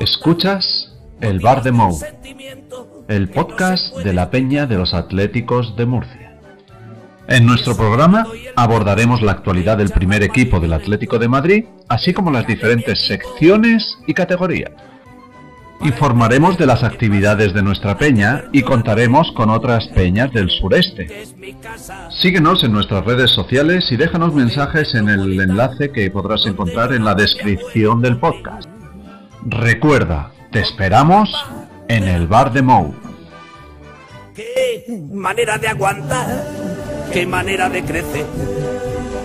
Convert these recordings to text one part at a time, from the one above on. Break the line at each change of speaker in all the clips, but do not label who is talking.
Escuchas El Bar de Mou, el podcast de la Peña de los Atléticos de Murcia. En nuestro programa abordaremos la actualidad del primer equipo del Atlético de Madrid, así como las diferentes secciones y categorías. Informaremos de las actividades de nuestra peña y contaremos con otras peñas del sureste. Síguenos en nuestras redes sociales y déjanos mensajes en el enlace que podrás encontrar en la descripción del podcast. Recuerda, te esperamos en el bar de Mou.
Qué manera de aguantar, qué manera de crecer,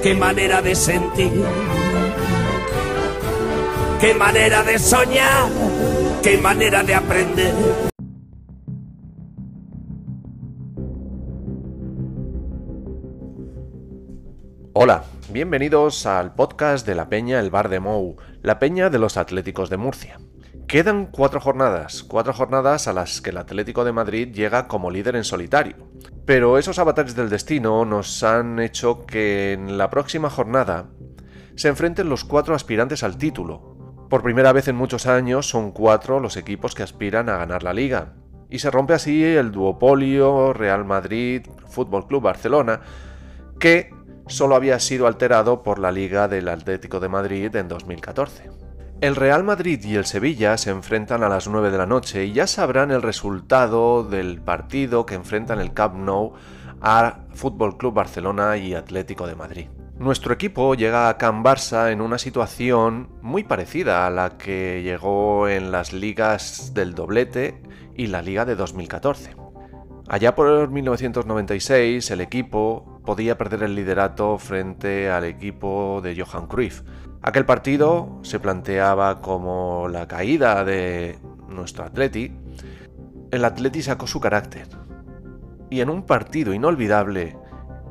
qué manera de sentir, qué manera de soñar, qué manera de aprender.
Hola, bienvenidos al podcast de la Peña El Bar de Mou, la Peña de los Atléticos de Murcia. Quedan cuatro jornadas, cuatro jornadas a las que el Atlético de Madrid llega como líder en solitario. Pero esos avatares del destino nos han hecho que en la próxima jornada se enfrenten los cuatro aspirantes al título. Por primera vez en muchos años son cuatro los equipos que aspiran a ganar la liga. Y se rompe así el duopolio Real Madrid Fútbol Club Barcelona, que solo había sido alterado por la Liga del Atlético de Madrid en 2014. El Real Madrid y el Sevilla se enfrentan a las 9 de la noche y ya sabrán el resultado del partido que enfrentan el Camp Nou a Fútbol Club Barcelona y Atlético de Madrid. Nuestro equipo llega a Can Barça en una situación muy parecida a la que llegó en las ligas del doblete y la liga de 2014. Allá por 1996 el equipo podía perder el liderato frente al equipo de Johan Cruyff. Aquel partido se planteaba como la caída de nuestro Atleti. El Atleti sacó su carácter. Y en un partido inolvidable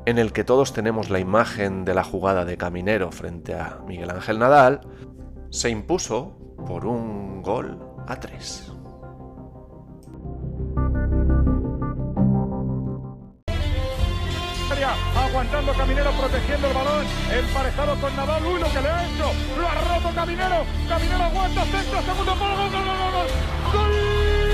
en el que todos tenemos la imagen de la jugada de Caminero frente a Miguel Ángel Nadal, se impuso por un gol a tres.
Aguantando Caminero, protegiendo el balón, emparejado con Nadal, uy, lo que le ha hecho, lo ha roto Caminero, Caminero aguanta, centro, segundo palo, gol, gol, gol, gol, gol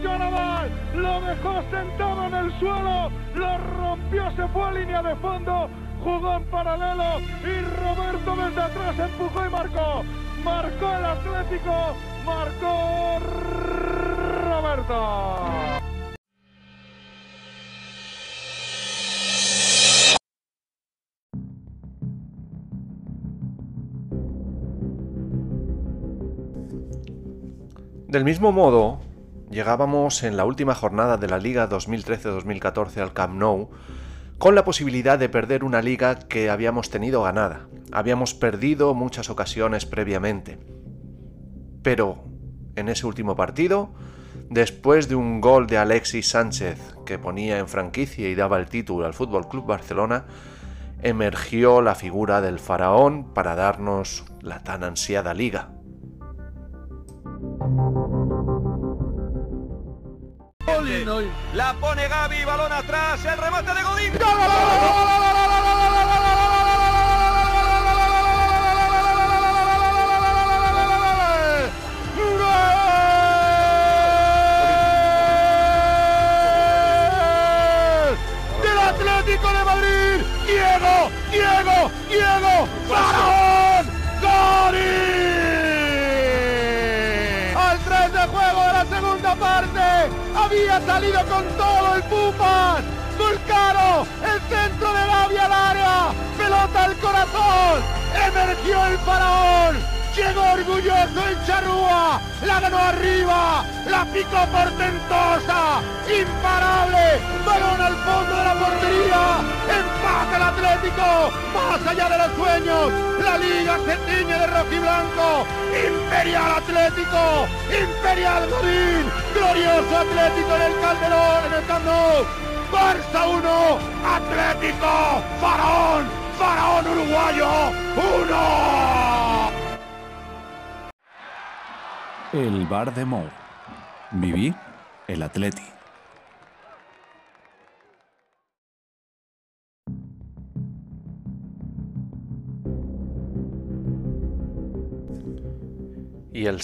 lo dejó sentado en el suelo, lo rompió, se fue a línea de fondo, jugó en paralelo y Roberto desde atrás empujó y marcó. Marcó el Atlético, marcó Roberto.
Del mismo modo, llegábamos en la última jornada de la Liga 2013-2014 al Camp Nou con la posibilidad de perder una liga que habíamos tenido ganada. Habíamos perdido muchas ocasiones previamente. Pero en ese último partido, después de un gol de Alexis Sánchez que ponía en franquicia y daba el título al Fútbol Club Barcelona, emergió la figura del faraón para darnos la tan ansiada liga.
La pone Gaby, balón atrás, el remate de Godín.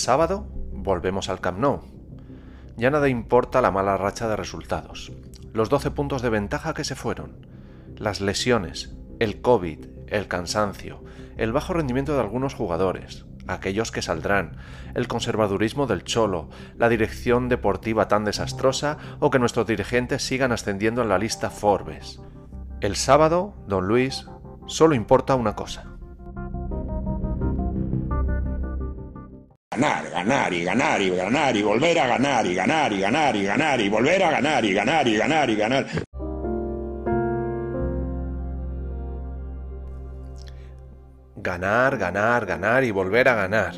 Sábado volvemos al Camp Nou. Ya nada importa la mala racha de resultados, los 12 puntos de ventaja que se fueron, las lesiones, el COVID, el cansancio, el bajo rendimiento de algunos jugadores, aquellos que saldrán, el conservadurismo del cholo, la dirección deportiva tan desastrosa o que nuestros dirigentes sigan ascendiendo en la lista Forbes. El sábado, don Luis, solo importa una cosa.
Ganar, ganar y ganar y ganar y volver a ganar y ganar y ganar y ganar y volver a ganar y ganar y ganar y ganar.
Ganar, ganar, ganar y volver a ganar.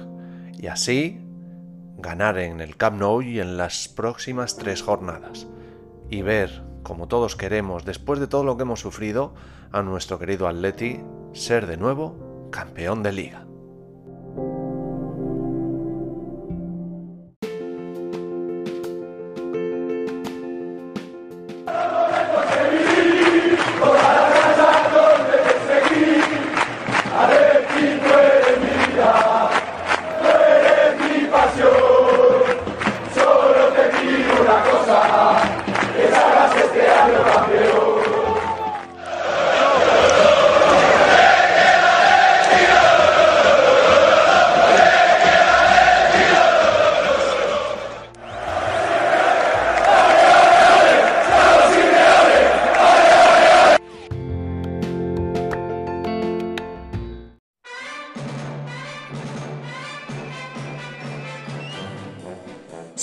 Y así ganar en el Camp Nou y en las próximas tres jornadas. Y ver, como todos queremos, después de todo lo que hemos sufrido, a nuestro querido Atleti ser de nuevo campeón de liga.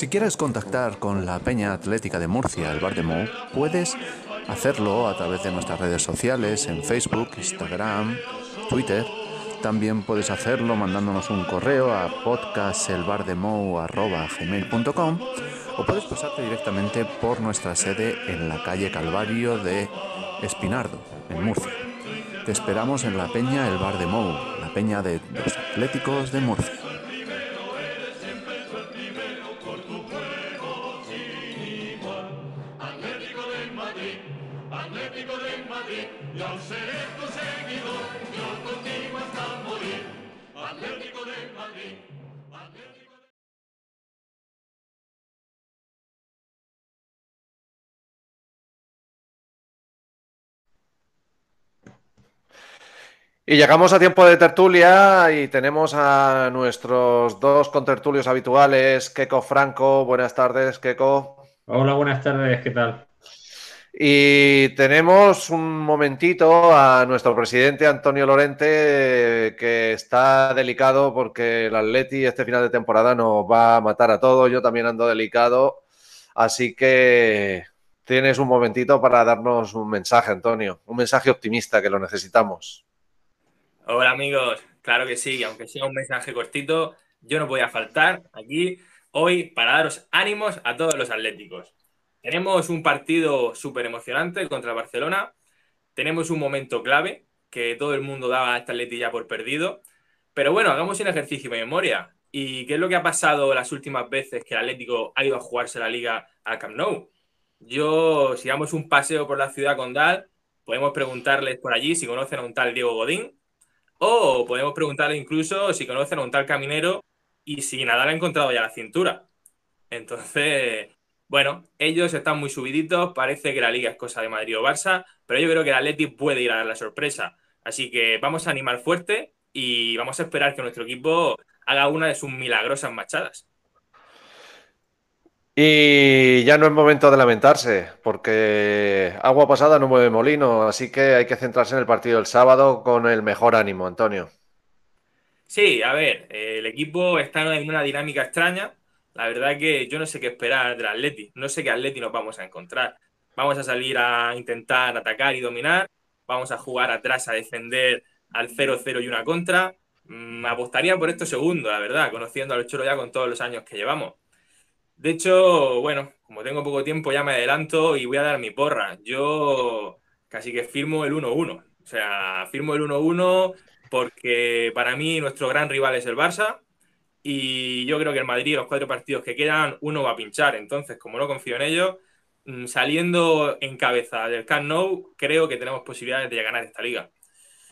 Quieres contactar con la Peña Atlética de Murcia, el Bar de Mou, puedes hacerlo a través de nuestras redes sociales en Facebook, Instagram, Twitter. También puedes hacerlo mandándonos un correo a podcastelbardemou.gmail.com o puedes pasarte directamente por nuestra sede en la calle Calvario de Espinardo, en Murcia. Te esperamos en la Peña El Bar de Mou, la Peña de los Atléticos de Murcia.
Y llegamos a tiempo de tertulia y tenemos a nuestros dos contertulios habituales, Keco Franco. Buenas tardes, Keco.
Hola, buenas tardes, ¿qué tal?
Y tenemos un momentito a nuestro presidente Antonio Lorente, que está delicado porque el Atleti este final de temporada nos va a matar a todos. Yo también ando delicado. Así que tienes un momentito para darnos un mensaje, Antonio. Un mensaje optimista que lo necesitamos.
Hola amigos, claro que sí, aunque sea un mensaje cortito, yo no voy a faltar aquí hoy para daros ánimos a todos los atléticos. Tenemos un partido súper emocionante contra Barcelona, tenemos un momento clave que todo el mundo daba a esta Atleti ya por perdido, pero bueno, hagamos un ejercicio de memoria. ¿Y qué es lo que ha pasado las últimas veces que el Atlético ha ido a jugarse la liga al Camp Nou? Yo, si damos un paseo por la ciudad condal, podemos preguntarles por allí si conocen a un tal Diego Godín, o podemos preguntarle incluso si conocen a un tal caminero y si Nadal ha encontrado ya la cintura. Entonces, bueno, ellos están muy subiditos, parece que la liga es cosa de Madrid o Barça, pero yo creo que el Atleti puede ir a dar la sorpresa. Así que vamos a animar fuerte y vamos a esperar que nuestro equipo haga una de sus milagrosas machadas.
Y ya no es momento de lamentarse, porque agua pasada no mueve molino, así que hay que centrarse en el partido del sábado con el mejor ánimo, Antonio.
Sí, a ver, el equipo está en una dinámica extraña. La verdad que yo no sé qué esperar del Atleti, no sé qué Atleti nos vamos a encontrar. Vamos a salir a intentar atacar y dominar, vamos a jugar atrás a defender al 0-0 y una contra. Mm, apostaría por esto segundo, la verdad, conociendo al Cholo ya con todos los años que llevamos. De hecho, bueno, como tengo poco tiempo ya me adelanto y voy a dar mi porra. Yo casi que firmo el 1-1. O sea, firmo el 1-1 porque para mí nuestro gran rival es el Barça y yo creo que el Madrid, los cuatro partidos que quedan, uno va a pinchar. Entonces, como no confío en ellos, mm, saliendo en cabeza del Camp Nou, creo que tenemos posibilidades de ganar esta liga.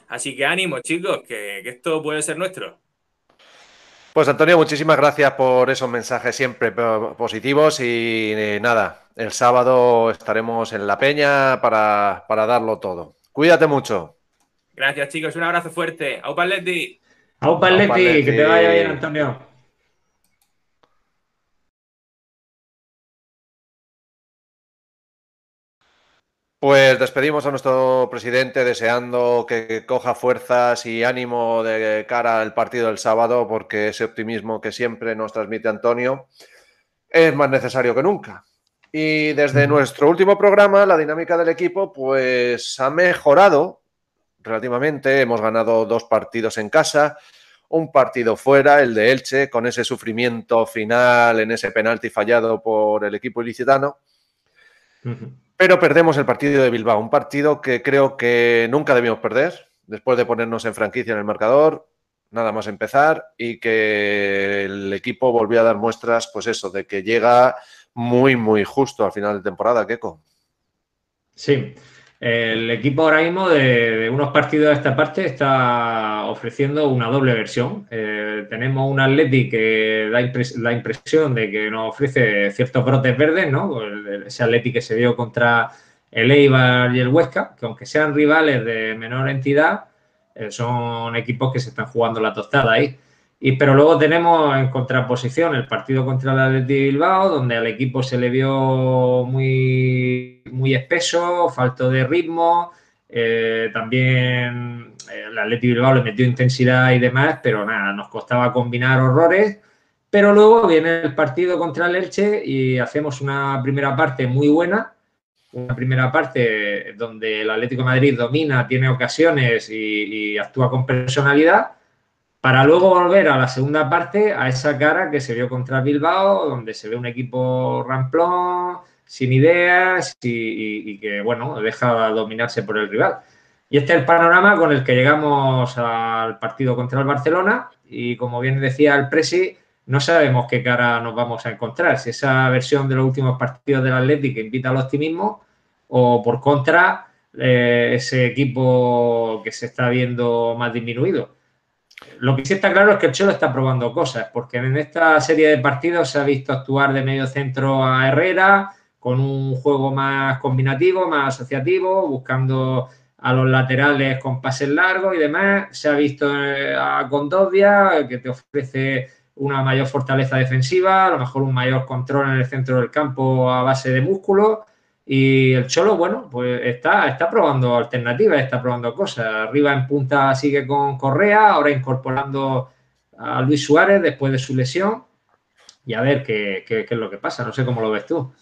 Así que ánimo, chicos, que, esto puede ser nuestro.
Pues Antonio, muchísimas gracias por esos mensajes siempre positivos y eh, nada, el sábado estaremos en La Peña para, para darlo todo. Cuídate mucho.
Gracias, chicos. Un abrazo fuerte. ¡Aupa Leti!
¡Aupa Leti! Que te vaya bien, Antonio.
Pues despedimos a nuestro presidente deseando que coja fuerzas y ánimo de cara al partido del sábado, porque ese optimismo que siempre nos transmite Antonio es más necesario que nunca. Y desde nuestro último programa, la dinámica del equipo, pues ha mejorado relativamente. Hemos ganado dos partidos en casa, un partido fuera, el de Elche, con ese sufrimiento final en ese penalti fallado por el equipo ilicitano. Pero perdemos el partido de Bilbao, un partido que creo que nunca debíamos perder, después de ponernos en franquicia en el marcador, nada más empezar, y que el equipo volvió a dar muestras, pues eso, de que llega muy, muy justo al final de temporada, Keco.
Sí, el equipo ahora mismo de, unos partidos de esta parte está ofreciendo una doble versión. Eh, tenemos un Atleti que da la impresión de que nos ofrece ciertos brotes verdes, ¿no? Ese Atleti que se dio contra el Eibar y el Huesca, que aunque sean rivales de menor entidad, eh, son equipos que se están jugando la tostada ahí. Y, pero luego tenemos en contraposición el partido contra el Atleti Bilbao, donde al equipo se le vio muy, muy espeso, falto de ritmo. Eh, también el Atleti Bilbao le metió intensidad y demás, pero nada, nos costaba combinar horrores. Pero luego viene el partido contra el Elche y hacemos una primera parte muy buena, una primera parte donde el Atlético de Madrid domina, tiene ocasiones y actúa con personalidad para luego volver a la segunda parte, a esa cara que se vio contra Bilbao, donde se ve un equipo ramplón, sin ideas y, que, bueno, deja dominarse por el rival. Y este es el panorama con el que llegamos al partido contra el Barcelona y, como bien decía el Presi, no sabemos qué cara nos vamos a encontrar, si esa versión de los últimos partidos del Atlético que invita al optimismo o, por contra, eh, ese equipo que se está viendo más disminuido. Lo que sí está claro es que el Cholo está probando cosas, porque en esta serie de partidos se ha visto actuar de medio centro a Herrera, con un juego más combinativo, más asociativo, buscando a los laterales con pases largos y demás. Se ha visto eh, a Condovia, que te ofrece una mayor fortaleza defensiva, a lo mejor un mayor control en el centro del campo a base de músculo. Y el Cholo, bueno, pues está, está probando alternativas, está probando cosas. Arriba en punta sigue con Correa, ahora incorporando a Luis Suárez después de su lesión. Y a ver qué, es lo que pasa, no sé cómo lo ves tú.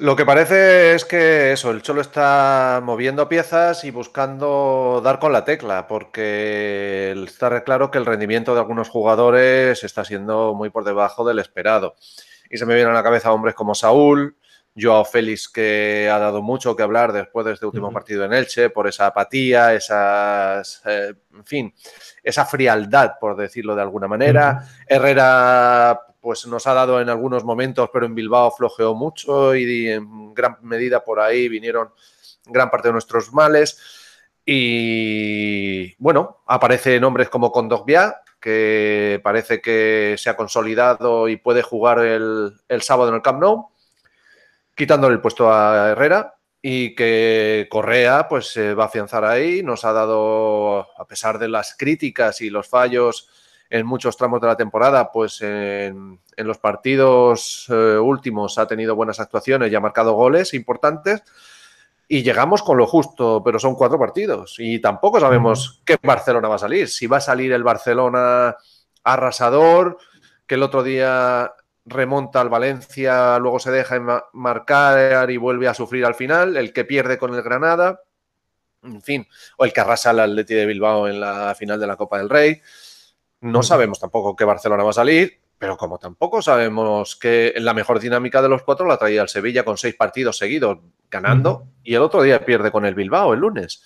Lo que parece es que eso, el Cholo está moviendo piezas y buscando dar con la tecla, porque está claro que el rendimiento de algunos jugadores está siendo muy por debajo del esperado. Y se me vienen a la cabeza hombres como Saúl, Joao Félix que ha dado mucho que hablar después de este último partido en Elche por esa apatía, esas, eh, en fin, esa frialdad, por decirlo de alguna manera. Herrera pues nos ha dado en algunos momentos, pero en Bilbao flojeó mucho y en gran medida por ahí vinieron gran parte de nuestros males. Y bueno, aparecen nombres como Condogbia, que parece que se ha consolidado y puede jugar el, el sábado en el Camp Nou quitándole el puesto a Herrera y que Correa pues se va a afianzar ahí. Nos ha dado, a pesar de las críticas y los fallos en muchos tramos de la temporada, pues en, los partidos eh, últimos ha tenido buenas actuaciones y ha marcado goles importantes. Y llegamos con lo justo, pero son cuatro partidos y tampoco sabemos qué Barcelona va a salir. Si va a salir el Barcelona arrasador, que el otro día remonta al Valencia, luego se deja marcar y vuelve a sufrir al final, el que pierde con el Granada, en fin, o el que arrasa al Atleti de Bilbao en la final de la Copa del Rey. No sabemos tampoco qué Barcelona va a salir pero como tampoco sabemos que la mejor dinámica de los cuatro la traía el Sevilla con seis partidos seguidos ganando y el otro día pierde con el Bilbao el lunes.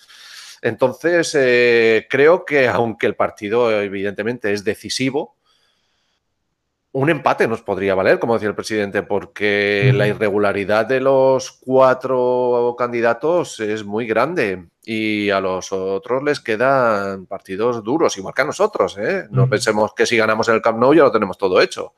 Entonces, eh, creo que aunque el partido evidentemente es decisivo, un empate nos podría valer, como decía el presidente, porque la irregularidad de los cuatro candidatos es muy grande y a los otros les quedan partidos duros, igual que a nosotros. ¿eh? No pensemos que si ganamos en el Camp Nou ya lo tenemos todo hecho.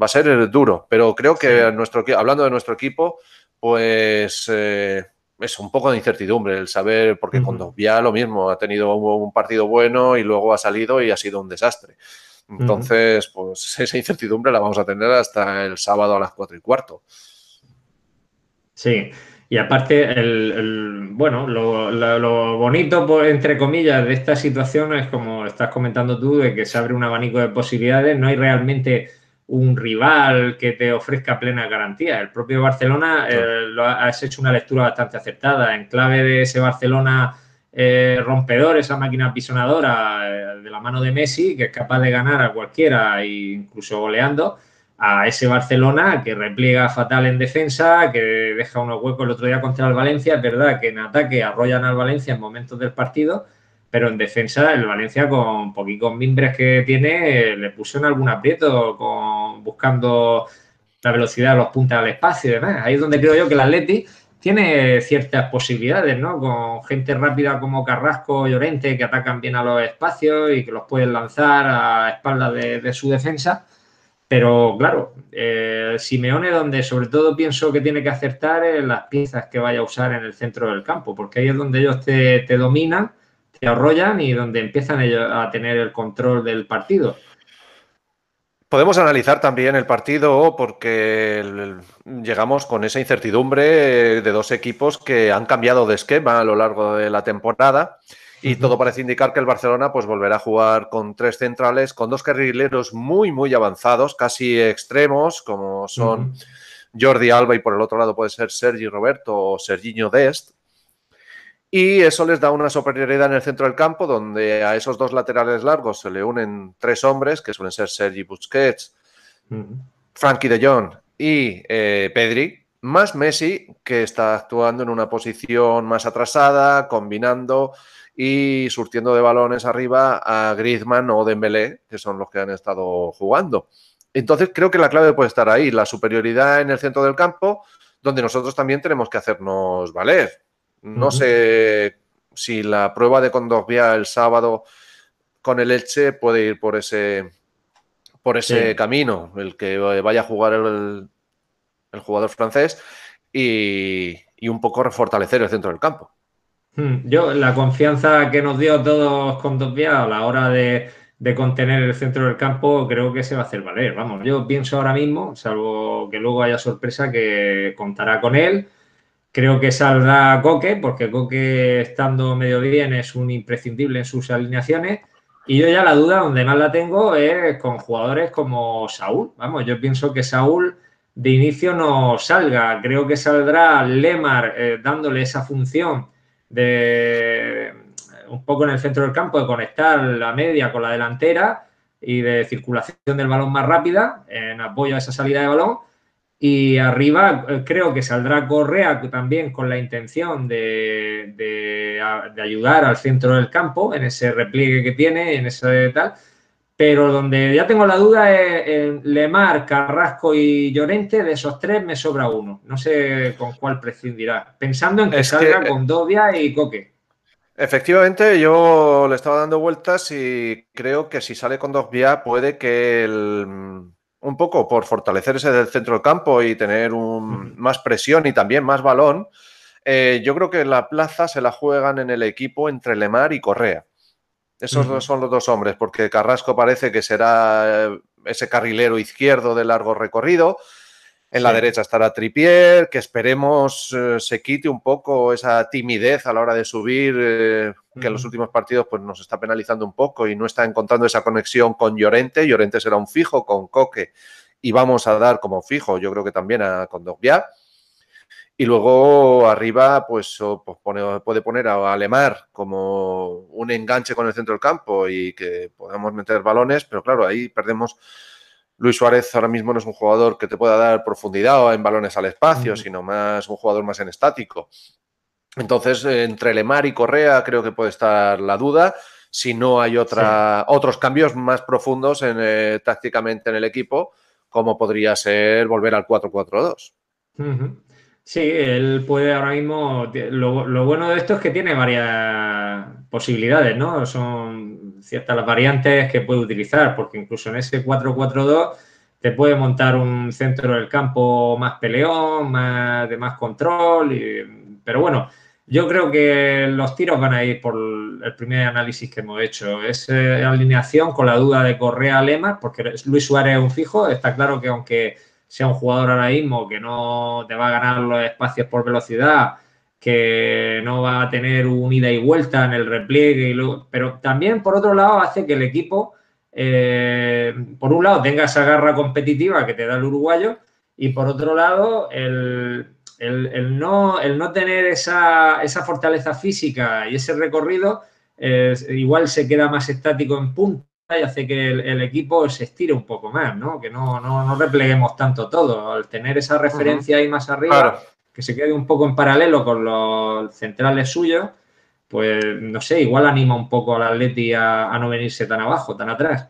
Va a ser duro, pero creo que nuestro, hablando de nuestro equipo, pues eh, es un poco de incertidumbre el saber, porque con Dovia lo mismo, ha tenido un partido bueno y luego ha salido y ha sido un desastre. Entonces, pues esa incertidumbre la vamos a tener hasta el sábado a las cuatro y cuarto.
Sí, y aparte, el, bueno, lo, bonito, entre comillas, de esta situación es como estás comentando tú, de que se abre un abanico de posibilidades, no hay realmente un rival que te ofrezca plena garantía. El propio Barcelona eh, lo has hecho una lectura bastante acertada. En clave de ese Barcelona eh, rompedor, esa máquina pisonadora eh, de la mano de Messi, que es capaz de ganar a cualquiera, incluso goleando, a ese Barcelona que repliega fatal en defensa, que deja unos huecos el otro día contra el Valencia. Es verdad que en ataque arrollan al Valencia en momentos del partido, pero en defensa el Valencia con poquitos mimbres que tiene le puso en algún aprieto con, buscando la velocidad los puntos al espacio y demás. Ahí es donde creo yo que el Atleti tiene ciertas posibilidades, ¿no? Con gente rápida como Carrasco y Llorente que atacan bien a los espacios y que los pueden lanzar a espaldas de, su defensa. Pero claro, eh, Simeone, donde sobre todo pienso que tiene que acertar las piezas que vaya a usar en el centro del campo, porque ahí es donde ellos te, te dominan, te arrollan y donde empiezan ellos a tener el control del partido.
Podemos analizar también el partido porque llegamos con esa incertidumbre de dos equipos que han cambiado de esquema a lo largo de la temporada y todo parece indicar que el Barcelona pues volverá a jugar con tres centrales, con dos carrileros muy muy avanzados, casi extremos como son Jordi Alba y por el otro lado puede ser Sergi Roberto o Serginho Dest y eso les da una superioridad en el centro del campo, donde a esos dos laterales largos se le unen tres hombres, que suelen ser Sergi Busquets, Frankie de Jong y eh, Pedri, más Messi, que está actuando en una posición más atrasada, combinando y surtiendo de balones arriba a Griezmann o Dembélé, que son los que han estado jugando. Entonces creo que la clave puede estar ahí, la superioridad en el centro del campo, donde nosotros también tenemos que hacernos valer. No sé si la prueba de Condovia el sábado con el Elche puede ir por ese, por ese camino, el que vaya a jugar el, jugador francés y, un poco refortalecer el centro del campo.
Hmm, yo, la confianza que nos dio a todos Condovia a la hora de, de, contener el centro del campo, creo que se va a hacer valer. Vamos, yo pienso ahora mismo, salvo que luego haya sorpresa, que contará con él Creo que saldrá Coque, porque Coque, estando medio bien, es un imprescindible en sus alineaciones. Y yo ya la duda donde más la tengo es con jugadores como Saúl. Vamos, yo pienso que Saúl de inicio no salga. Creo que saldrá Lemar eh, dándole esa función de un poco en el centro del campo, de conectar la media con la delantera y de circulación del balón más rápida en apoyo a esa salida de balón. Y arriba eh, creo que saldrá Correa también con la intención de, ayudar al centro del campo en ese repliegue que tiene, en ese tal. Pero donde ya tengo la duda es en Lemar, Carrasco y Llorente, de esos tres me sobra uno. No sé con cuál prescindirá. Pensando en que salga con Dovia y Coque.
Efectivamente, yo le estaba dando vueltas y creo que si sale con Dovia puede que el un poco por fortalecer ese del centro del campo y tener un, más presión y también más balón, eh, yo creo que la plaza se la juegan en el equipo entre Lemar y Correa. Esos dos son los dos hombres, porque Carrasco parece que será eh, ese carrilero izquierdo de largo recorrido. En la derecha estará Tripier, que esperemos eh, se quite un poco esa timidez a la hora de subir, que en los últimos partidos pues, nos está penalizando un poco y no está encontrando esa conexión con Llorente. Llorente será un fijo con Coque y vamos a dar como fijo, yo creo que también a Condogbiá. Y luego arriba, pues, pues puede poner a Alemar como un enganche con el centro del campo y que podamos meter balones, pero claro, ahí perdemos Luis Suárez ahora mismo no es un jugador que te pueda dar profundidad en balones al espacio, sino más un jugador más en estático. Entonces, entre Lemar y Correa creo que puede estar la duda si no hay otra, otros cambios más profundos en, eh, tácticamente en el equipo, como podría ser volver al 4-4-2.
Sí, él puede ahora mismo. Lo, bueno de esto es que tiene varias posibilidades, ¿no? Son ciertas las variantes que puede utilizar, porque incluso en ese 4-4-2 te puede montar un centro del campo más peleón, más de más control. pero bueno, yo creo que los tiros van a ir por el primer análisis que hemos hecho. Es eh, alineación con la duda de Correa Lema, porque Luis Suárez es un fijo. Está claro que aunque sea un jugador ahora mismo que no te va a ganar los espacios por velocidad, que no va a tener un ida y vuelta en el repliegue, pero también por otro lado hace que el equipo, eh, por un lado, tenga esa garra competitiva que te da el uruguayo y por otro lado, el el, no, el no tener esa, fortaleza física y ese recorrido, igual se queda más estático en punta y hace que el, equipo se estire un poco más, ¿no? Que no, no, repleguemos tanto todo. Al tener esa referencia ahí más arriba, que se quede un poco en paralelo con los centrales suyos, pues no sé, igual anima un poco al Atleti a, no venirse tan abajo, tan atrás.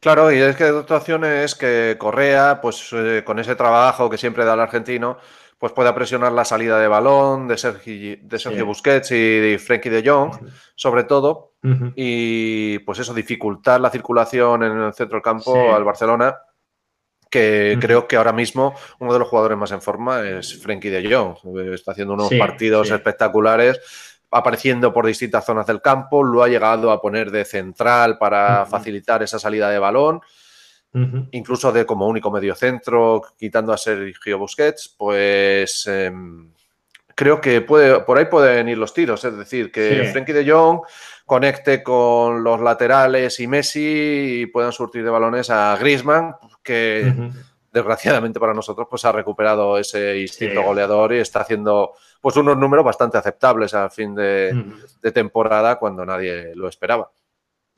Claro, y es que otra opción es que Correa, pues eh, con ese trabajo que siempre da el argentino, pues pueda presionar la salida de balón de Sergio, de Sergio Busquets y de Frenkie de Jong, sobre todo, y pues eso, dificultar la circulación en el centro del campo al Barcelona, que creo que ahora mismo uno de los jugadores más en forma es Frenkie de Jong. Está haciendo unos partidos espectaculares apareciendo por distintas zonas del campo, lo ha llegado a poner de central para facilitar esa salida de balón incluso de como único mediocentro, quitando a Sergio Busquets, pues em, creo que puede, por ahí pueden ir los tiros. Es decir, que Frenkie de Jong conecte con los laterales y Messi y puedan surtir de balones a Griezmann, que desgraciadamente para nosotros pues ha recuperado ese instinto goleador y está haciendo pues unos números bastante aceptables al fin de temporada cuando nadie lo esperaba.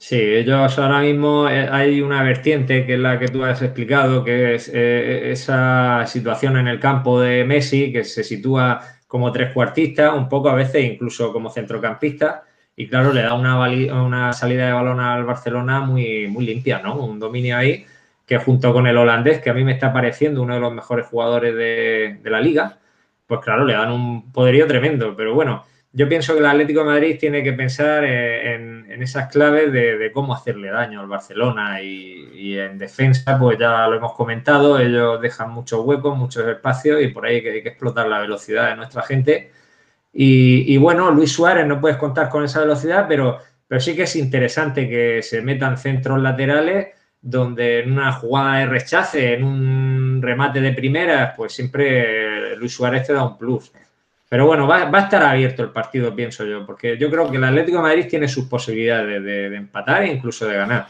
Sí, ellos ahora mismo eh, hay una vertiente que es la que tú has explicado, que es eh, esa situación en el campo de Messi, que se sitúa como trescuartista, un poco a veces incluso como centrocampista, y claro, le da una, una salida de balón al Barcelona muy, muy limpia, ¿no? Un dominio ahí que junto con el holandés, que a mí me está pareciendo uno de los mejores jugadores de, de la liga, pues claro, le dan un poderío tremendo, pero bueno yo pienso que el Atlético de Madrid tiene que pensar eh, en, esas claves de, cómo hacerle daño al Barcelona y, en defensa, pues ya lo hemos comentado, ellos dejan muchos huecos, muchos espacios y por ahí hay que, explotar la velocidad de nuestra gente. Y, bueno, Luis Suárez no puedes contar con esa velocidad, pero, pero sí que es interesante que se metan centros laterales donde en una jugada de rechace, en un remate de primeras, pues siempre Luis Suárez te da un plus. Pero bueno, va, a estar abierto el partido, pienso yo, porque yo creo que el Atlético de Madrid tiene sus posibilidades de empatar e incluso de ganar.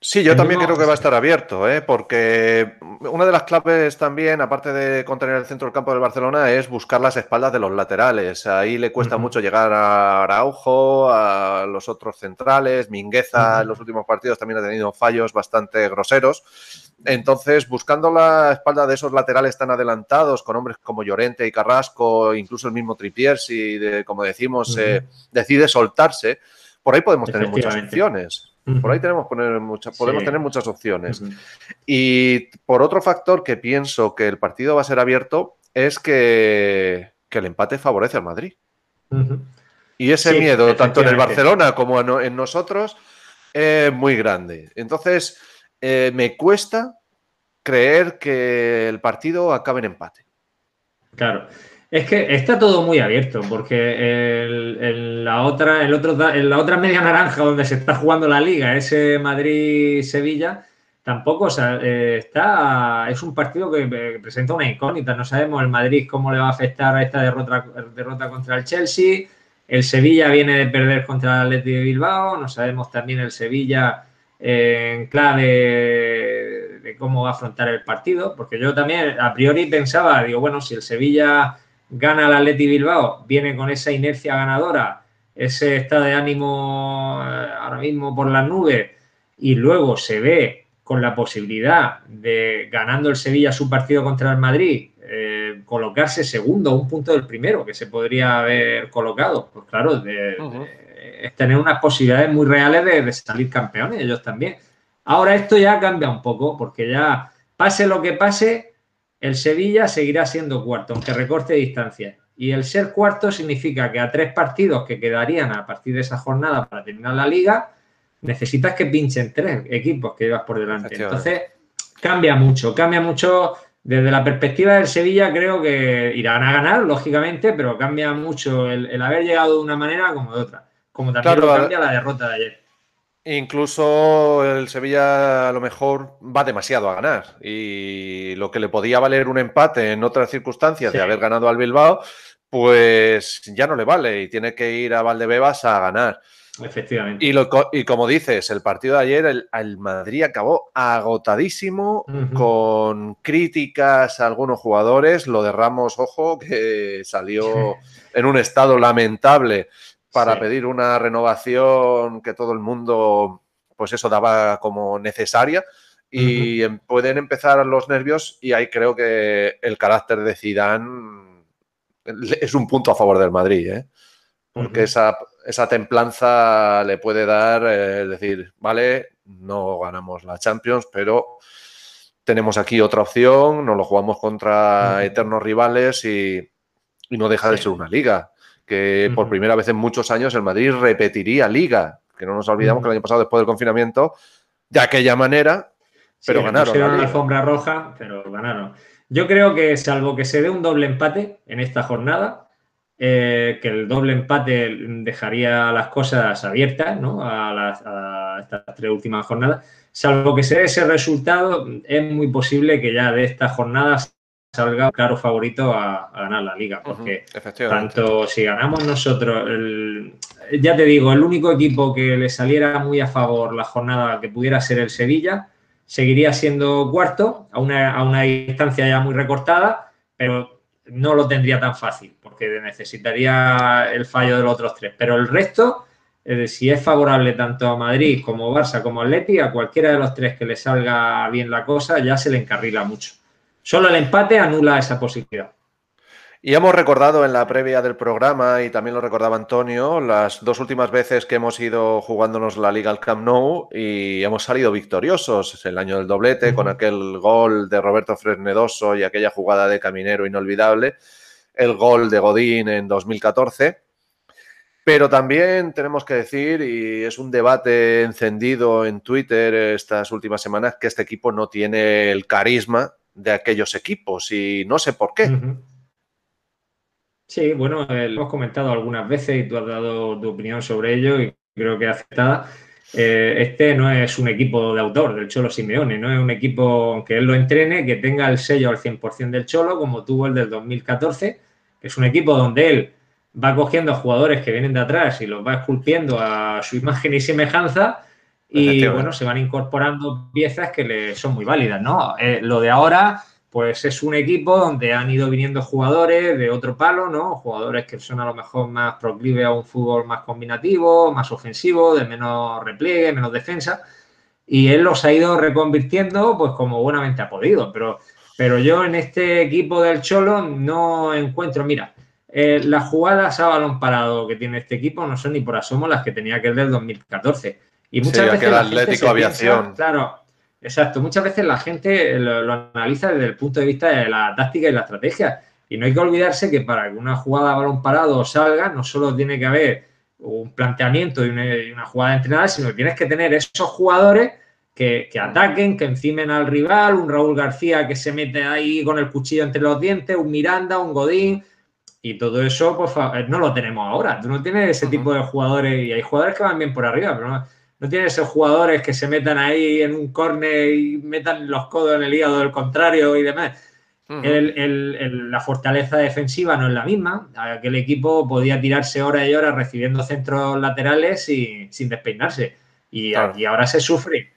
Sí, yo también creo que va a estar abierto, ¿eh? porque una de las claves también, aparte de contener el centro del campo del Barcelona, es buscar las espaldas de los laterales. Ahí le cuesta mucho llegar a Araujo, a los otros centrales. Mingueza en los últimos partidos también ha tenido fallos bastante groseros. Entonces, buscando la espalda de esos laterales tan adelantados, con hombres como Llorente y Carrasco, incluso el mismo Tripier, si, como decimos, decide soltarse, por ahí podemos tener muchas opciones. Por ahí tenemos poner muchas, podemos tener muchas opciones. Y por otro factor que pienso que el partido va a ser abierto es que, el empate favorece al Madrid. Y ese miedo, tanto en el Barcelona como en, nosotros, es muy grande. Entonces, eh, me cuesta creer que el partido acabe en empate.
Claro. Es que está todo muy abierto, porque el, la otra, el otro, la otra media naranja donde se está jugando la liga, ese Madrid-Sevilla, tampoco eh, está. Es un partido que presenta una incógnita. No sabemos el Madrid cómo le va a afectar a esta derrota, derrota contra el Chelsea. El Sevilla viene de perder contra el Atleti de Bilbao. No sabemos también el Sevilla en clave de cómo va a afrontar el partido, porque yo también a priori pensaba, digo, bueno, si el Sevilla gana el Atleti Bilbao, viene con esa inercia ganadora, ese estado de ánimo eh, ahora mismo por las nubes, y luego se ve con la posibilidad de, ganando el Sevilla su partido contra el Madrid, eh, colocarse segundo, un punto del primero que se podría haber colocado, pues claro, es tener unas posibilidades muy reales de, salir campeones, ellos también. Ahora esto ya cambia un poco, porque ya pase lo que pase, el Sevilla seguirá siendo cuarto, aunque recorte distancia. Y el ser cuarto significa que a tres partidos que quedarían a partir de esa jornada para terminar la liga, necesitas que pinchen tres equipos que llevas por delante. Entonces, cambia mucho, cambia mucho. Desde la perspectiva del Sevilla, creo que irán a ganar, lógicamente, pero cambia mucho el, haber llegado de una manera como de otra. Como también cambia la derrota de ayer.
Incluso el Sevilla a lo mejor va demasiado a ganar y lo que le podía valer un empate en otras circunstancias de haber ganado al Bilbao, pues ya no le vale y tiene que ir a Valdebebas a ganar.
Efectivamente.
Y, como dices, el partido de ayer, el, Madrid acabó agotadísimo, con críticas a algunos jugadores. Lo de Ramos, ojo, que salió en un estado lamentable para pedir una renovación que todo el mundo, pues eso, daba como necesaria. Y em, pueden empezar los nervios y ahí creo que el carácter de Zidane es un punto a favor del Madrid, ¿eh? porque esa, esa, templanza le puede dar, eh, es decir, vale, no ganamos la Champions, pero tenemos aquí otra opción, nos lo jugamos contra eternos rivales y, no deja de ser una liga, que por primera vez en muchos años el Madrid repetiría liga, que no nos olvidamos que el año pasado, después del confinamiento, de aquella manera, pero ganaron.
La alfombra roja, pero ganaron. Yo creo que salvo que se dé un doble empate en esta jornada, eh, que el doble empate dejaría las cosas abiertas ¿no? a, estas tres últimas jornadas. Salvo que sea ese resultado, es muy posible que ya de estas jornadas salga claro favorito a, ganar la liga, porque tanto si ganamos nosotros, ya te digo, el único equipo que le saliera muy a favor la jornada que pudiera ser el Sevilla, seguiría siendo cuarto a una, a una distancia ya muy recortada, pero no lo tendría tan fácil que necesitaría el fallo de los otros tres. Pero el resto, si es favorable tanto a Madrid como Barça como Atleti, a cualquiera de los tres que le salga bien la cosa, ya se le encarrila mucho. Solo el empate anula esa posibilidad.
Y hemos recordado en la previa del programa, y también lo recordaba Antonio, las dos últimas veces que hemos ido jugándonos la Liga al Camp Nou y hemos salido victoriosos. El año del doblete, con aquel gol de Roberto Fresnedoso y aquella jugada de Caminero inolvidable el gol de Godín en 2014. Pero también tenemos que decir, y es un debate encendido en Twitter estas últimas semanas, que este equipo no tiene el carisma de aquellos equipos y no sé por qué.
Sí, bueno, eh, lo hemos comentado algunas veces y tú has dado tu opinión sobre ello y creo que aceptada. Eh, este no es un equipo de autor del Cholo Simeone, no es un equipo que él lo entrene, que tenga el sello al 100% del Cholo, como tuvo el del 2014 es un equipo donde él va cogiendo a jugadores que vienen de atrás y los va esculpiendo a su imagen y semejanza y bueno, se van incorporando piezas que le son muy válidas, ¿no? Eh, lo de ahora, pues es un equipo donde han ido viniendo jugadores de otro palo, ¿no? Jugadores que son a lo mejor más proclives a un fútbol más combinativo, más ofensivo, de menos repliegue, menos defensa. Y él los ha ido reconvirtiendo, pues como buenamente ha podido. Pero pero yo en este equipo del Cholo no encuentro, mira, eh, las jugadas a balón parado que tiene este equipo no son ni por asomo las que tenía que el del 2014. Y muchas veces.
Atlético Aviación.
claro, exacto. Muchas veces la gente lo, analiza desde el punto de vista de la táctica y la estrategia. Y no hay que olvidarse que para que una jugada a balón parado salga, no solo tiene que haber un planteamiento y una, y una jugada entrenada, sino que tienes que tener esos jugadores que, ataquen, que encimen al rival, un Raúl García que se mete ahí con el cuchillo entre los dientes, un Miranda, un Godín, y todo eso pues no lo tenemos ahora. Tú no tienes ese tipo de jugadores, y hay jugadores que van bien por arriba, pero no, tienes esos jugadores que se metan ahí en un córner y metan los codos en el hígado del contrario y demás. la fortaleza defensiva no es la misma. Aquel equipo podía tirarse horas y horas recibiendo centros laterales y, sin despeinarse. Y, y ahora se sufre.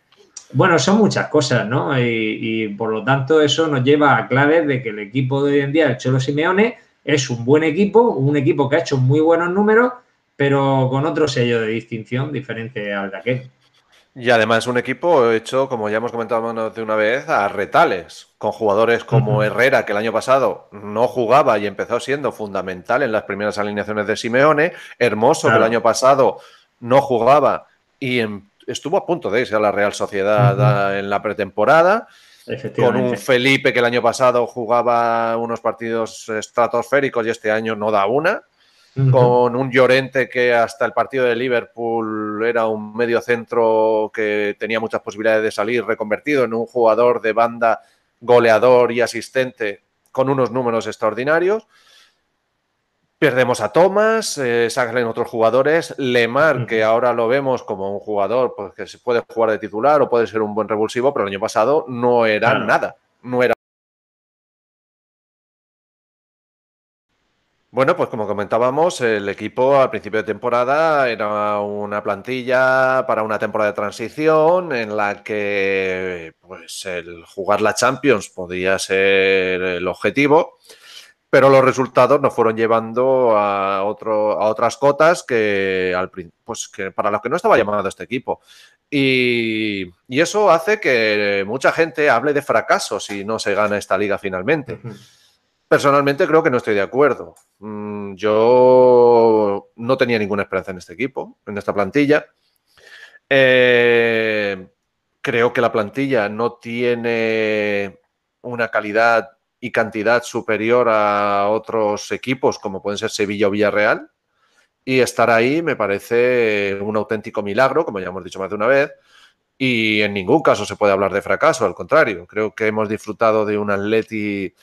Bueno, son muchas cosas, ¿no? Y, por lo tanto eso nos lleva a claves de que el equipo de hoy en día, el Cholo Simeone, es un buen equipo, un equipo que ha hecho muy buenos números, pero con otro sello de distinción diferente al de aquel.
Y además un equipo hecho, como ya hemos comentado más de una vez, a retales, con jugadores como Herrera, que el año pasado no jugaba y empezó siendo fundamental en las primeras alineaciones de Simeone, Hermoso, que el año pasado no jugaba y estuvo a punto de irse a la Real Sociedad en la pretemporada, con un Felipe que el año pasado jugaba unos partidos estratosféricos y este año no da una con un Llorente que hasta el partido de Liverpool era un medio centro que tenía muchas posibilidades de salir, reconvertido en un jugador de banda goleador y asistente con unos números extraordinarios. Perdemos a Thomas, eh, salen otros jugadores. Lemar, que ahora lo vemos como un jugador pues, que se puede jugar de titular o puede ser un buen revulsivo, pero el año pasado no era nada. No era Bueno, pues como comentábamos, el equipo al principio de temporada era una plantilla para una temporada de transición en la que pues el jugar la Champions podía ser el objetivo, pero los resultados nos fueron llevando a, otro, a otras cotas que, al, pues para los que no estaba llamado este equipo. Y, eso hace que mucha gente hable de fracaso si no se gana esta liga finalmente. Personalmente creo que no estoy de acuerdo. Mm, yo no tenía ninguna esperanza en este equipo, en esta plantilla. Eh, creo que la plantilla no tiene una calidad y cantidad superior a otros equipos como pueden ser Sevilla o Villarreal. Y estar ahí me parece un auténtico milagro, como ya hemos dicho más de una vez. Y en ningún caso se puede hablar de fracaso, al contrario. Creo que hemos disfrutado de un Atleti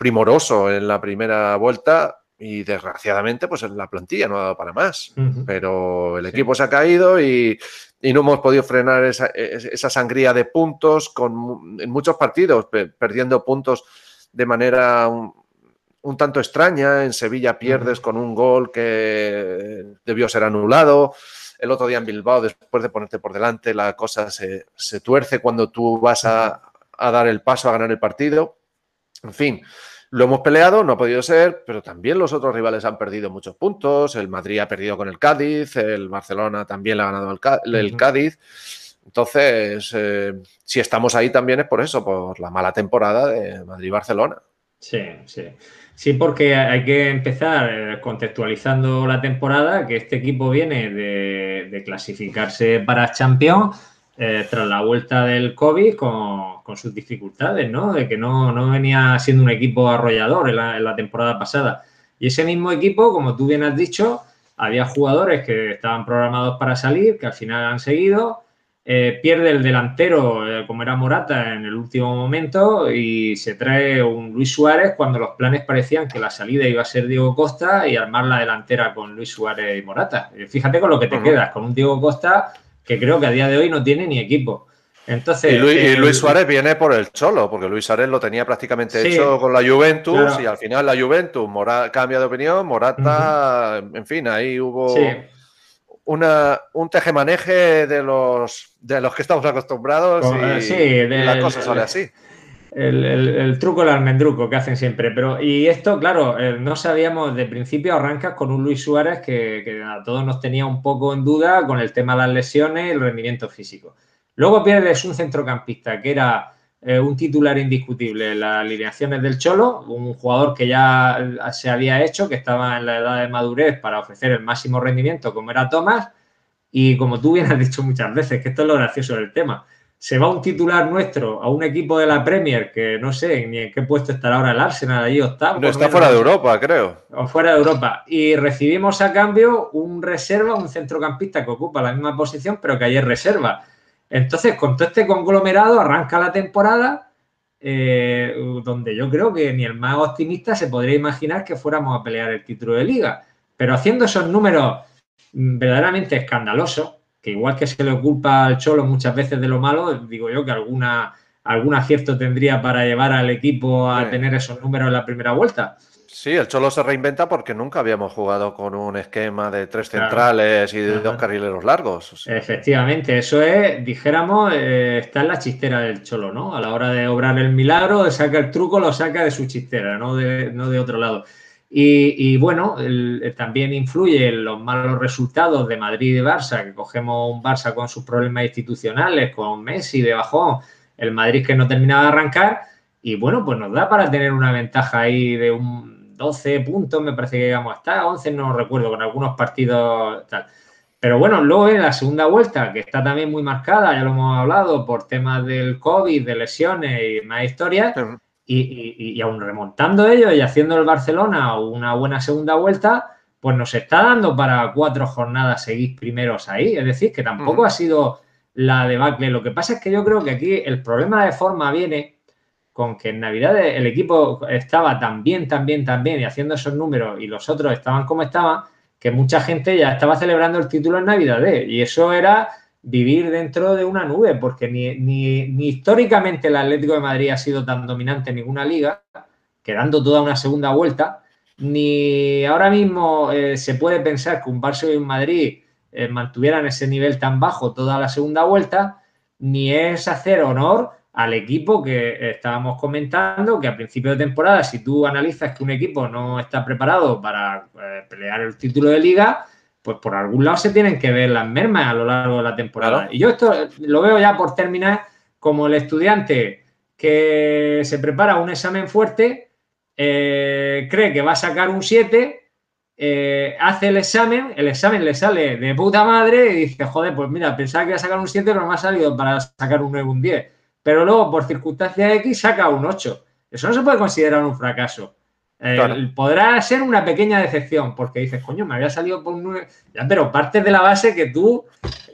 primoroso en la primera vuelta y desgraciadamente pues en la plantilla no ha dado para más. Pero el equipo se ha caído y, no hemos podido frenar esa, sangría de puntos con, en muchos partidos, perdiendo puntos de manera un, tanto extraña. En Sevilla pierdes con un gol que debió ser anulado. El otro día en Bilbao, después de ponerte por delante, la cosa se, tuerce cuando tú vas a, a dar el paso a ganar el partido. En fin, lo hemos peleado, no ha podido ser, pero también los otros rivales han perdido muchos puntos. El Madrid ha perdido con el Cádiz, el Barcelona también le ha ganado el, Cádiz. Entonces, eh, si estamos ahí también es por eso, por la mala temporada de Madrid-Barcelona.
Sí, sí. Sí, porque hay que empezar eh, contextualizando la temporada, que este equipo viene de, de clasificarse para Champions eh, tras la vuelta del COVID con, sus dificultades, ¿no? De que no, venía siendo un equipo arrollador en la, temporada pasada. Y ese mismo equipo, como tú bien has dicho, había jugadores que estaban programados para salir, que al final han seguido. Eh, pierde el delantero, eh, como era Morata, en el último momento y se trae un Luis Suárez cuando los planes parecían que la salida iba a ser Diego Costa y armar la delantera con Luis Suárez y Morata. Fíjate con lo que te quedas, con un Diego Costa que creo que a día de hoy no tiene ni equipo. Entonces,
y Luis, Suárez viene por el Cholo, porque Luis Suárez lo tenía prácticamente hecho con la Juventus y al final la Juventus cambia de opinión, Morata, en fin, ahí hubo una, un tejemaneje de los, de los que estamos acostumbrados y eh, la cosa sale así.
El, truco del almendruco que hacen siempre. Pero, y esto, claro, eh, no sabíamos, de principio arrancas con un Luis Suárez que, a todos nos tenía un poco en duda con el tema de las lesiones y el rendimiento físico. Luego pierdes un centrocampista que era eh, un titular indiscutible en las alineaciones del Cholo, un jugador que ya se había hecho, que estaba en la edad de madurez para ofrecer el máximo rendimiento, como era Tomás. Y como tú bien has dicho muchas veces, que esto es lo gracioso del tema se va un titular nuestro a un equipo de la Premier que no sé ni en qué puesto estará ahora el Arsenal, allí octavo.
No, está fuera de Europa, creo.
O fuera de Europa. Y recibimos a cambio un reserva, un centrocampista que ocupa la misma posición, pero que ayer reserva. Entonces, con todo este conglomerado, arranca la temporada eh, donde yo creo que ni el más optimista se podría imaginar que fuéramos a pelear el título de liga. Pero haciendo esos números mm, verdaderamente escandalosos, que igual que se le ocupa al Cholo muchas veces de lo malo, digo yo que alguna, algún acierto tendría para llevar al equipo a tener esos números en la primera vuelta.
Sí, el Cholo se reinventa porque nunca habíamos jugado con un esquema de tres centrales y de dos carrileros largos.
Efectivamente, eso es, dijéramos, eh, está en la chistera del Cholo, ¿no? A la hora de obrar el milagro, saca el truco, lo saca de su chistera, no de, no de otro lado. Y, bueno, también influye los malos resultados de Madrid y Barça, que cogemos un Barça con sus problemas institucionales, con Messi de bajón, el Madrid que no terminaba de arrancar, y bueno, pues nos da para tener una ventaja ahí de un 12 puntos, me parece que llegamos hasta 11, no recuerdo, con algunos partidos tal. Pero bueno, luego en la segunda vuelta, que está también muy marcada, ya lo hemos hablado, por temas del COVID, de lesiones y más historias, y, y, aún remontando ello y haciendo el Barcelona una buena segunda vuelta, pues nos está dando para cuatro jornadas seguir primeros ahí. Es decir, que tampoco ha sido la debacle. Lo que pasa es que yo creo que aquí el problema de forma viene con que en Navidad el equipo estaba tan bien, tan bien, tan bien y haciendo esos números y los otros estaban como estaban, que mucha gente ya estaba celebrando el título en Navidad. ¿eh? Y eso era vivir dentro de una nube, porque ni, ni, históricamente el Atlético de Madrid ha sido tan dominante en ninguna liga, quedando toda una segunda vuelta, ni ahora mismo eh, se puede pensar que un Barça y un Madrid eh, mantuvieran ese nivel tan bajo toda la segunda vuelta, ni es hacer honor al equipo que estábamos comentando, que a principio de temporada, si tú analizas que un equipo no está preparado para eh, pelear el título de liga, pues por algún lado se tienen que ver las mermas a lo largo de la temporada. Y yo esto lo veo ya por terminar como el estudiante que se prepara un examen fuerte, eh, cree que va a sacar un 7, eh, hace el examen, el examen le sale de puta madre y dice, joder, pues mira, pensaba que iba a sacar un 7, pero me ha salido para sacar un 9, un 10. Pero luego, por circunstancias X, saca un 8. Eso no se puede considerar un fracaso. Eh, podrá ser una pequeña decepción, porque dices, coño, me había salido por un 9. Ya, pero partes de la base que tú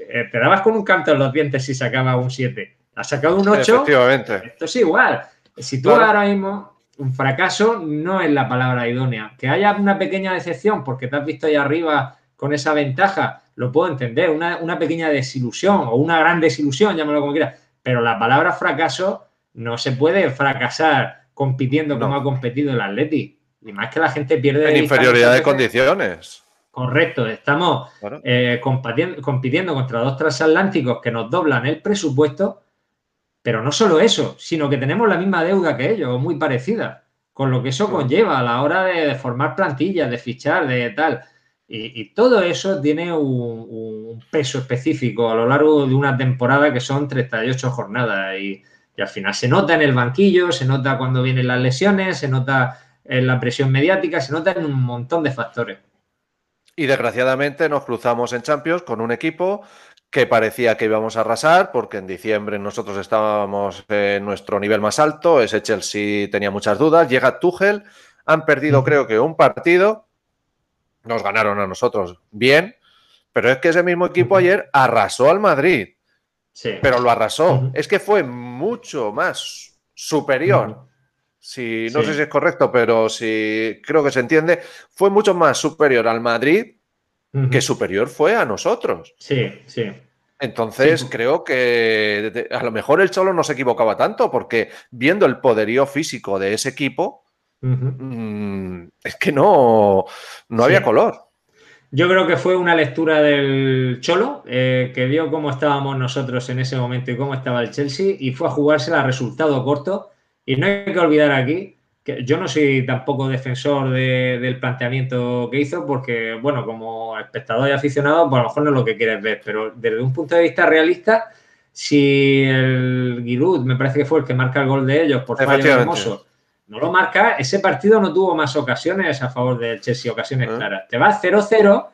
eh, te dabas con un canto en los dientes si sacaba un 7. Has sacado un 8.
Efectivamente.
Esto es igual. Si tú ahora mismo. Un fracaso no es la palabra idónea. Que haya una pequeña decepción porque te has visto ahí arriba con esa ventaja, lo puedo entender. Una, una pequeña desilusión o una gran desilusión, llámalo como quieras. Pero la palabra fracaso no se puede fracasar compitiendo como ha competido el Atleti. Y más que la gente pierde.
En inferioridad de condiciones.
Correcto, estamos eh, compitiendo, contra dos transatlánticos que nos doblan el presupuesto, pero no solo eso, sino que tenemos la misma deuda que ellos, muy parecida, con lo que eso conlleva a la hora de, formar plantillas, de fichar, de tal. Y, todo eso tiene un, peso específico a lo largo de una temporada que son 38 jornadas y, y al final se nota en el banquillo, se nota cuando vienen las lesiones, se nota en la presión mediática, se nota en un montón de factores.
Y desgraciadamente nos cruzamos en Champions con un equipo que parecía que íbamos a arrasar, porque en diciembre nosotros estábamos en nuestro nivel más alto, ese Chelsea tenía muchas dudas, llega Tuchel, han perdido creo que un partido, nos ganaron a nosotros bien, pero es que ese mismo equipo ayer arrasó al Madrid, sí. pero lo arrasó, es que fue mucho más superior si no sé si es correcto, pero si creo que se entiende, fue mucho más superior al Madrid que superior fue a nosotros.
Sí, sí.
Entonces creo que a lo mejor el Cholo no se equivocaba tanto, porque viendo el poderío físico de ese equipo, mm, es que no, no había color.
Yo creo que fue una lectura del Cholo, eh, que vio cómo estábamos nosotros en ese momento y cómo estaba el Chelsea, y fue a jugarse a resultado corto y no hay que olvidar aquí que yo no soy tampoco defensor del planteamiento que hizo, porque, bueno, como espectador y aficionado, pues a lo mejor no es lo que quieres ver, pero desde un punto de vista realista, si el Giroud, me parece que fue el que marca el gol de ellos por fallo hermoso, no lo marca, ese partido no tuvo más ocasiones a favor del Chelsea, ocasiones ah. claras. Te vas 0-0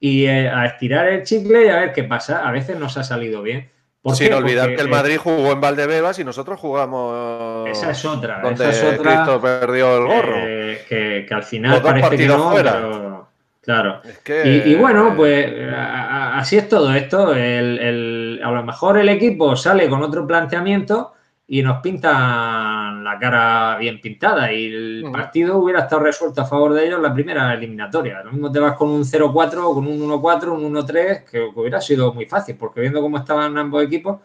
y eh, a estirar el chicle y a ver qué pasa. A veces nos ha salido bien.
Sin olvidar que el Madrid jugó en Valdebebas y nosotros jugamos.
Esa es otra.
Donde
esa es otra,
Cristo perdió el gorro.
que, al final parece que no, pero. Claro. y, bueno, pues así es todo esto. a lo mejor el equipo sale con otro planteamiento y nos pintan la cara bien pintada y el partido hubiera estado resuelto a favor de ellos en la primera eliminatoria. Lo mismo te vas con un 0-4, con un 1-4, un 1-3, que hubiera sido muy fácil, porque viendo cómo estaban ambos equipos,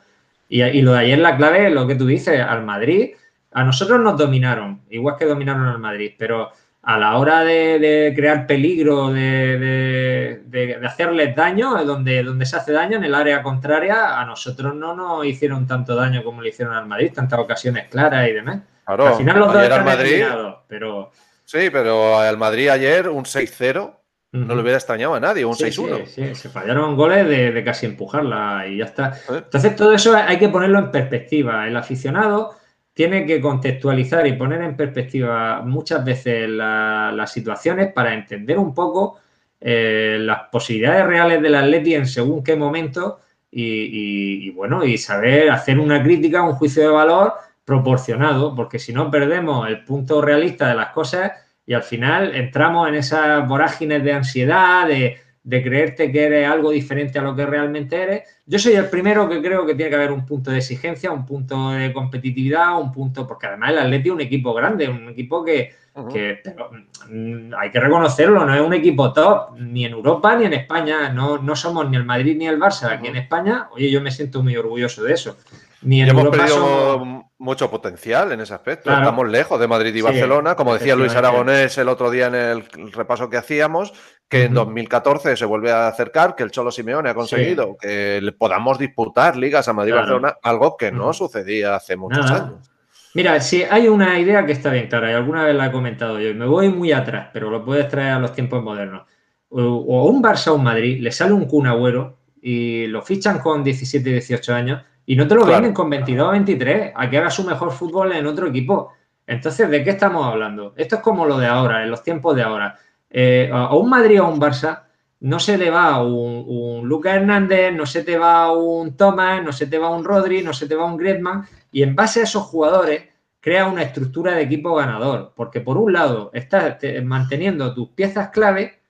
y, y, lo de ayer la clave, lo que tú dices, al Madrid, a nosotros nos dominaron, igual que dominaron al Madrid, pero a la hora de, crear peligro, de, hacerles daño, donde, donde se hace daño en el área contraria, a nosotros no nos hicieron tanto daño como le hicieron al Madrid, tantas ocasiones claras y demás. al final los dos están Madrid... pero
Sí, pero al Madrid ayer un 6-0 no le hubiera extrañado a nadie, un 6-1.
Sí, sí, se fallaron goles de, casi empujarla y ya está. Entonces, todo eso hay que ponerlo en perspectiva. El aficionado tiene que contextualizar y poner en perspectiva muchas veces las situaciones para entender un poco eh, las posibilidades reales del Atleti en según qué momento y, bueno, y saber hacer una crítica, un juicio de valor proporcionado, porque si no perdemos el punto realista de las cosas y al final entramos en esas vorágines de ansiedad, de, de creerte que eres algo diferente a lo que realmente eres. Yo soy el primero que creo que tiene que haber un punto de exigencia, un punto de competitividad, un punto, porque además el Atleti es un equipo grande, un equipo que, mm, hay que reconocerlo, no es un equipo top, ni en Europa ni en España, no, no somos ni el Madrid ni el Barça aquí en España, oye, yo me siento muy orgulloso de eso.
Ni en hemos perdido mucho potencial en ese aspecto. Estamos lejos de Madrid y Barcelona. Como decía Luis Aragonés el otro día en el repaso que hacíamos, que en 2014 se vuelve a acercar, que el Cholo Simeone ha conseguido que le podamos disputar ligas a Madrid y Barcelona, algo que no sucedía hace muchos años.
Mira, si hay una idea que está bien clara, y alguna vez la he comentado yo, me voy muy atrás, pero lo puedes traer a los tiempos modernos. O un Barça o un Madrid, le sale un Kun Agüero y lo fichan con 17 y 18 años y no te lo venden con 22 o 23 a que haga su mejor fútbol en otro equipo. Entonces, ¿de qué estamos hablando? Esto es como lo de ahora, en los tiempos de ahora. Eh, a un Madrid o a un Barça no se le va un, un Lucas Hernández, no se te va un Thomas, no se te va un Rodri, no se te va un Griezmann y en base a esos jugadores crea una estructura de equipo ganador, porque por un lado estás manteniendo tus piezas clave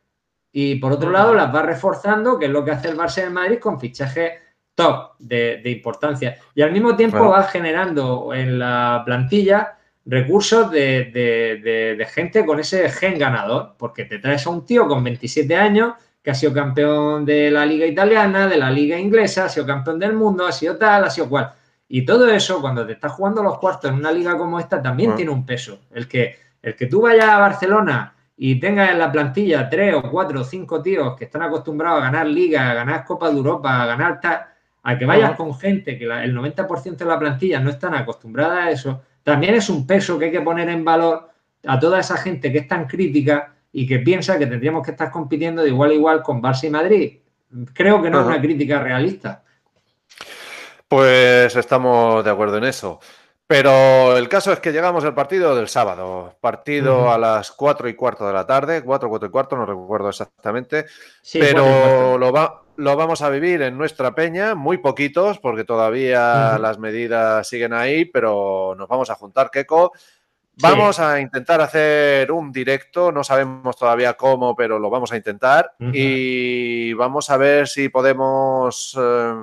y por otro lado las vas reforzando, que es lo que hace el Barça en Madrid con fichajes top de, importancia. Y al mismo tiempo va generando en la plantilla recursos de, gente con ese gen ganador, porque te traes a un tío con 27 años que ha sido campeón de la liga italiana, de la liga inglesa, ha sido campeón del mundo, ha sido tal, ha sido cual. Y todo eso, cuando te estás jugando los cuartos en una liga como esta, también tiene un peso. El que, el que tú vayas a Barcelona y tengas en la plantilla tres o cuatro o cinco tíos que están acostumbrados a ganar liga, a ganar Copa de Europa, a ganar tal, a que vayas con gente que el 90% de la plantilla no están acostumbrada a eso, también es un peso que hay que poner en valor a toda esa gente que es tan crítica y que piensa que tendríamos que estar compitiendo de igual a igual con Barça y Madrid. Creo que no es una crítica realista.
Pues estamos de acuerdo en eso. Pero el caso es que llegamos al partido del sábado, partido a las 4 y cuarto de la tarde, 4, 4 y cuarto, no recuerdo exactamente, pero lo, va, lo vamos a vivir en nuestra peña, muy poquitos, porque todavía las medidas siguen ahí, pero nos vamos a juntar, Keco. Vamos a intentar hacer un directo, no sabemos todavía cómo, pero lo vamos a intentar. Y vamos a ver si podemos eh,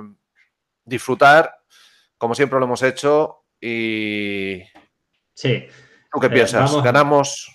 disfrutar, como siempre lo hemos hecho, y...
Sí.
¿Tú qué eh, piensas? ¿Ganamos?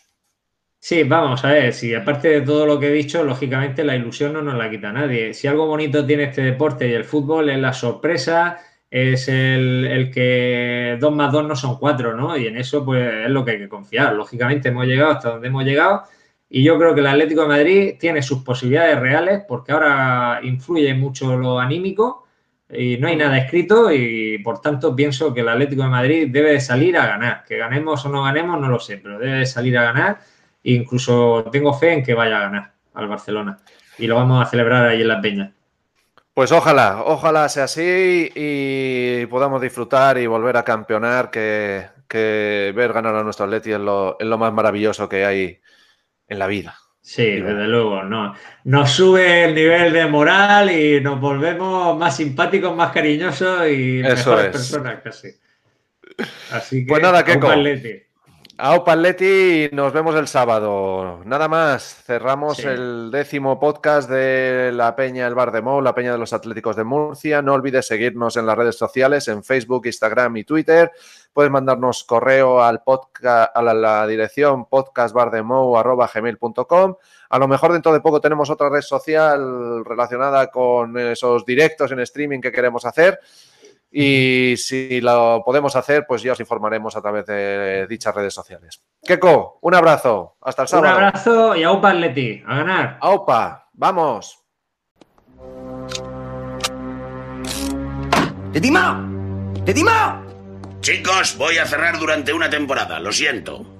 Sí, vamos a ver, si aparte de todo lo que he dicho, lógicamente la ilusión no nos la quita nadie. Si algo bonito tiene este deporte y el fútbol es la sorpresa, es el, que dos más dos no son cuatro, ¿no? Y en eso pues es lo que hay que confiar. Lógicamente hemos llegado hasta donde hemos llegado y yo creo que el Atlético de Madrid tiene sus posibilidades reales porque ahora influye mucho lo anímico y no hay nada escrito y por tanto pienso que el Atlético de Madrid debe salir a ganar. Que ganemos o no ganemos no lo sé, pero debe salir a ganar incluso tengo fe en que vaya a ganar al Barcelona. Y lo vamos a celebrar ahí en Las Peñas.
Pues ojalá, ojalá sea así y podamos disfrutar y volver a campeonar, que, ver ganar a nuestro Atleti es lo, más maravilloso que hay en la vida.
Sí, desde luego, no. Nos sube el nivel de moral y nos volvemos más simpáticos, más cariñosos y mejores personas casi. Así que
pues nada, Aupa Atleti, nos vemos el sábado. Nada más, cerramos el décimo podcast de La Peña El Bar de Mou, La Peña de los Atléticos de Murcia. No olvides seguirnos en las redes sociales, en Facebook, Instagram y Twitter. Puedes mandarnos correo al podcast, a la, dirección podcastbardemou.gmail.com. A lo mejor dentro de poco tenemos otra red social relacionada con esos directos en streaming que queremos hacer. Y si lo podemos hacer, pues ya os informaremos a través de dichas redes sociales. Keko, un abrazo. Hasta el sábado.
Un abrazo y aupa Atleti. A ganar.
Aupa. Vamos.
¡Tetima! ¡Tetima! Chicos, voy a cerrar durante una temporada, lo siento.